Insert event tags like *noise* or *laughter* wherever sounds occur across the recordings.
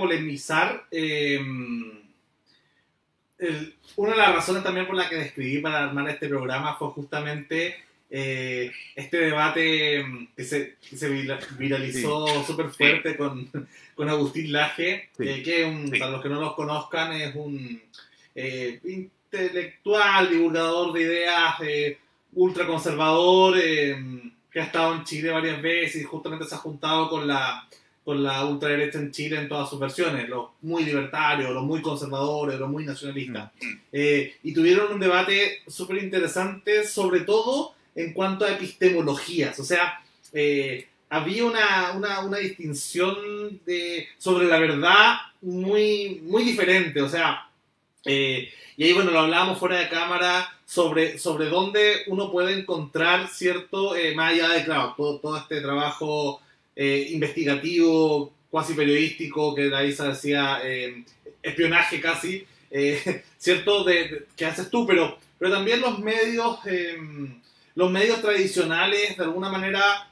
polemizar. em, el- una de las razones también por la que describí para armar este programa fue justamente eh, este debate em, que se, que se vira- viralizó súper fuerte con, con Agustín Laje, Sí. eh, que un- para los que no los conozcan es un eh, intelectual, divulgador de ideas, eh, ultraconservador, eh, que ha estado en Chile varias veces y justamente se ha juntado con la con la ultraderecha en Chile en todas sus versiones, los muy libertarios, los muy conservadores, los muy nacionalistas. Eh, y tuvieron un debate súper interesante, sobre todo en cuanto a epistemologías. O sea, eh, había una, una, una distinción de, sobre la verdad muy, muy diferente. O sea, eh, y ahí, bueno, lo hablábamos fuera de cámara sobre, sobre dónde uno puede encontrar cierto, eh, más allá de, claro, todo, todo este trabajo eh, investigativo, cuasi periodístico, que se decía eh, espionaje casi, eh, *laughs* ¿cierto? De, que haces tú, pero, pero también los medios, los medios tradicionales, de alguna manera,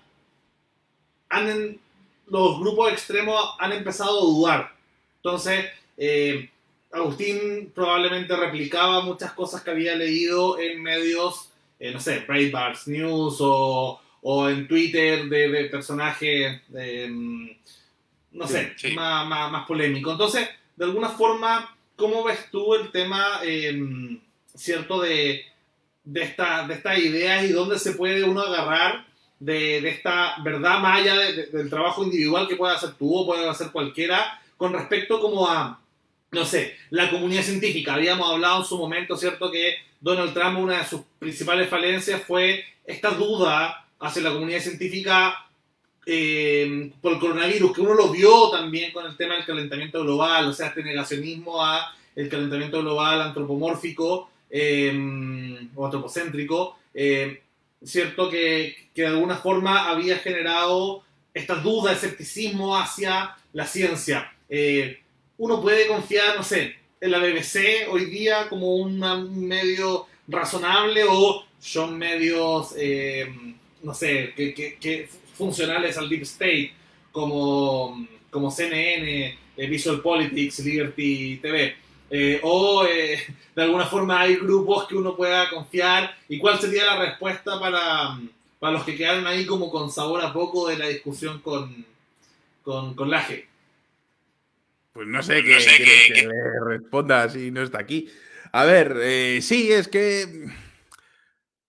han, los grupos extremos han empezado a dudar. Entonces, Agustín probablemente replicaba muchas cosas que había leído en medios, no sé, Breitbart News o, o en Twitter de, de personajes, eh, no sé, Sí. Más, más, más polémico. Entonces, de alguna forma, ¿cómo ves tú el tema, eh, cierto, de, de, esta, de estas ideas y dónde se puede uno agarrar de, de esta verdad más allá de- de- del trabajo individual que pueda hacer tú o puede hacer cualquiera con respecto como a, no sé, la comunidad científica. Habíamos hablado en su momento, ¿cierto?, que Donald Trump, una de sus principales falencias fue esta duda hacia la comunidad científica eh, por el coronavirus, que uno lo vio también con el tema del calentamiento global, o sea, este negacionismo a el calentamiento global antropomórfico eh, o antropocéntrico, eh, cierto que, que de alguna forma había generado esta duda, escepticismo hacia la ciencia. Uno puede confiar, no sé, en la BBC hoy día como un medio razonable o son medios, no sé, que, que- que funcionales al Deep State, como, como CNN, eh, Visual Politics, Liberty TV. Eh, o eh, de alguna forma hay grupos que uno pueda confiar. ¿Y cuál sería la respuesta para, para los que quedaron ahí como con sabor a poco de la discusión con, con, con Laje? Pues no sé Pues qué no sé quieres qué- que le responda si no está aquí. A ver, eh, sí, es que.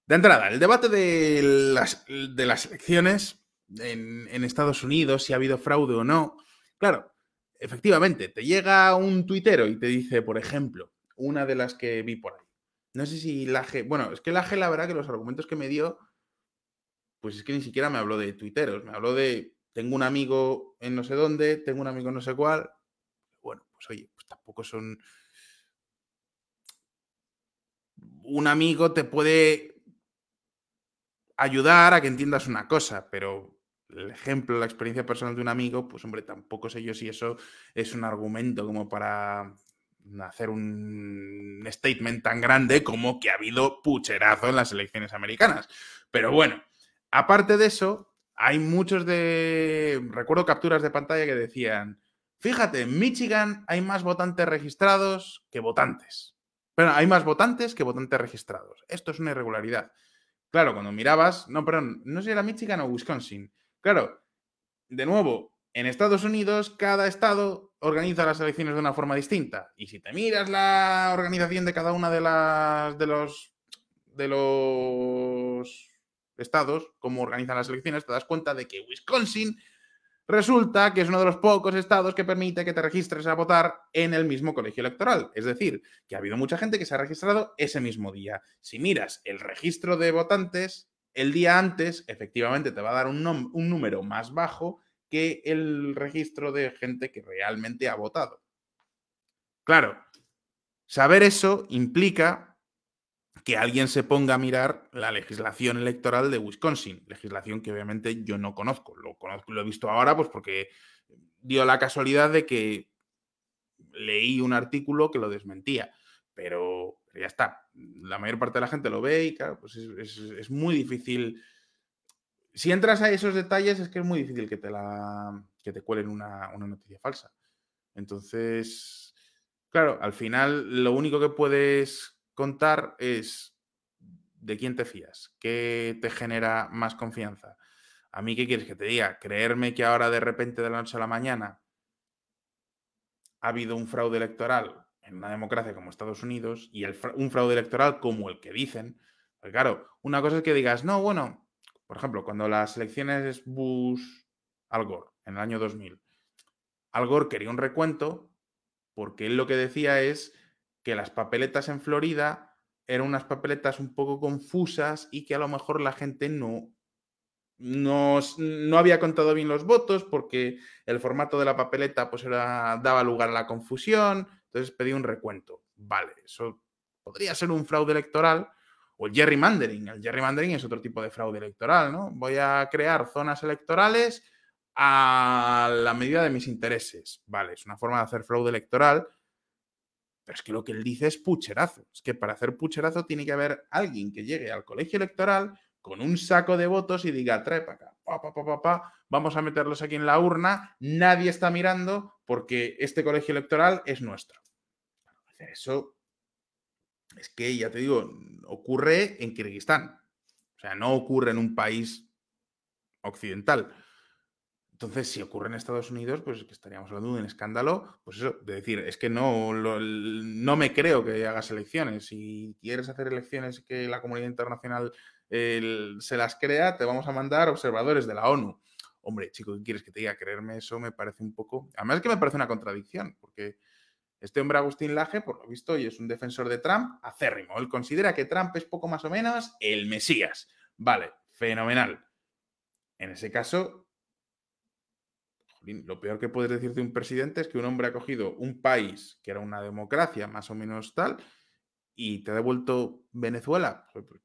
De entrada, el debate de las, de las elecciones en, en Estados Unidos, si ha habido fraude o no. Claro, efectivamente, te llega un tuitero y te dice, por ejemplo, una de las que vi por ahí. No sé si Laje. Bueno, es que Laje, la verdad, que los argumentos que me dio, pues es que ni siquiera me habló de tuiteros, me habló de. Tengo un amigo en no sé dónde, tengo un amigo en no sé cuál. Bueno, pues oye, pues tampoco son. Un amigo te puede ayudar a que entiendas una cosa, pero el ejemplo, la experiencia personal de un amigo, pues hombre, tampoco sé yo si eso es un argumento como para hacer un statement tan grande como que ha habido pucherazo en las elecciones americanas. Pero bueno, aparte de eso, hay muchos de... Recuerdo capturas de pantalla que decían, fíjate, en Michigan hay más votantes registrados que votantes. Pero hay más votantes que votantes registrados. Esto es una irregularidad. Claro, cuando mirabas, no, perdón, no sé si era Michigan o Wisconsin. Claro, de nuevo, en Estados Unidos cada estado organiza las elecciones de una forma distinta. Y si te miras la organización de cada una de las de los de los estados, cómo organizan las elecciones, te das cuenta de que Wisconsin resulta que es uno de los pocos estados que permite que te registres a votar en el mismo colegio electoral. Es decir, que ha habido mucha gente que se ha registrado ese mismo día. Si miras el registro de votantes, el día antes, efectivamente, te va a dar un, un número más bajo que el registro de gente que realmente ha votado. Claro, saber eso implica que alguien se ponga a mirar la legislación electoral de Wisconsin, legislación que obviamente yo no conozco. Lo, conozco, lo he visto ahora pues porque dio la casualidad de que leí un artículo que lo desmentía, pero ya está. La mayor parte de la gente lo ve y claro, pues es, muy difícil. Si entras a esos detalles es que es muy difícil que te la que te cuelen una, una noticia falsa. Entonces, claro, al final lo único que puedes contar es de quién te fías, qué te genera más confianza. A mí, ¿qué quieres que te diga? Creerme que ahora de repente de la noche a la mañana ha habido un fraude electoral en una democracia como Estados Unidos y un fraude electoral como el que dicen. Porque claro, una cosa es que digas, no, bueno, por ejemplo, cuando las elecciones Bush-Al Gore en el año 2000, Al Gore quería un recuento porque él lo que decía es que las papeletas en Florida eran unas papeletas un poco confusas y que a lo mejor la gente no no, no, había contado bien los votos porque el formato de la papeleta pues era, daba lugar a la confusión, entonces pedí un recuento. Vale, eso podría ser un fraude electoral o el gerrymandering. El gerrymandering es otro tipo de fraude electoral, ¿no? Voy a crear zonas electorales a la medida de mis intereses. Vale, es una forma de hacer fraude electoral, pero es que lo que él dice es pucherazo. Es que para hacer pucherazo tiene que haber alguien que llegue al colegio electoral con un saco de votos y diga, trae para acá, pa, pa, pa, vamos a meterlos aquí en la urna, nadie está mirando porque este colegio electoral es nuestro. Eso es que, ya te digo, ocurre en Kirguistán. O sea, no ocurre en un país occidental. Entonces, si ocurre en Estados Unidos, pues que estaríamos hablando de un escándalo, pues eso, de decir, es que no, no me creo que hagas elecciones. Si quieres hacer elecciones que la comunidad internacional se las crea, te vamos a mandar observadores de la ONU. Hombre, chico, ¿qué quieres que te diga? Creerme eso me parece un poco... Además es que me parece una contradicción, porque este hombre Agustín Laje, por lo visto, y es un defensor de Trump acérrimo. Él considera que Trump es poco más o menos el Mesías. Vale, fenomenal. En ese caso, lo peor que puedes decir de un presidente es que un hombre ha cogido un país que era una democracia más o menos tal y te ha devuelto Venezuela. Pues, pues,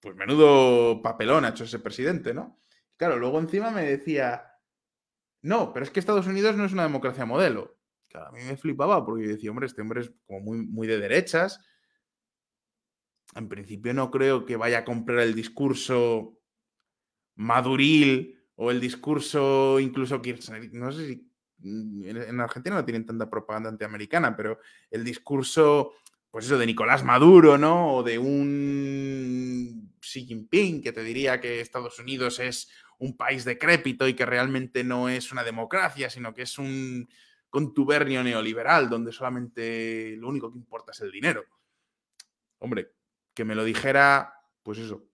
pues menudo papelón ha hecho ese presidente, ¿no? Claro, luego encima me decía, no, pero es que Estados Unidos no es una democracia modelo. Claro, a mí me flipaba porque decía, hombre, este hombre es como muy, muy de derechas. En principio no creo que vaya a comprar el discurso maduril o el discurso incluso no sé si en Argentina no tienen tanta propaganda antiamericana, pero el discurso pues eso, de Nicolás Maduro, ¿no? O de un Xi Jinping, que te diría que Estados Unidos es un país decrépito y que realmente no es una democracia, sino que es un contubernio neoliberal donde solamente lo único que importa es el dinero. Hombre, que me lo dijera, pues eso.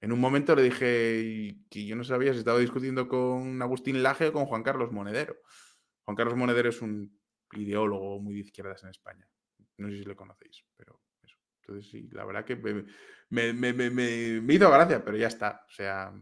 En un momento le dije que yo no sabía si estaba discutiendo con Agustín Laje o con Juan Carlos Monedero. Juan Carlos Monedero es un ideólogo muy de izquierdas en España. No sé si lo conocéis, pero eso. Entonces, sí, la verdad que me, me, hizo gracia, pero ya está. O sea,